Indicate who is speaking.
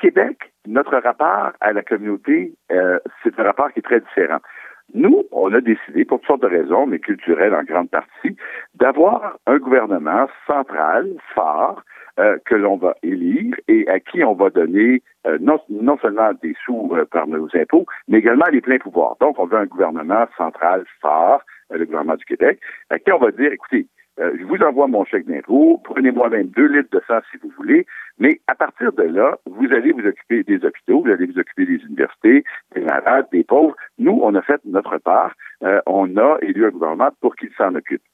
Speaker 1: Québec, notre rapport à la communauté, euh, c'est un rapport qui est très différent. Nous, on a décidé, pour toutes sortes de raisons, mais culturelles en grande partie, d'avoir un gouvernement central, fort, euh, que l'on va élire et à qui on va donner euh, non, seulement des sous par nos impôts, mais également les pleins pouvoirs. Donc, on veut un gouvernement central fort, le gouvernement du Québec, à qui on va dire, écoutez, je vous envoie mon chèque d'impôt, prenez-moi même deux litres de sang si vous voulez, mais à partir de là, vous allez vous occuper des hôpitaux, vous allez vous occuper des universités, des malades, des pauvres. Nous, on a fait notre part. on a élu un gouvernement pour qu'il s'en occupe.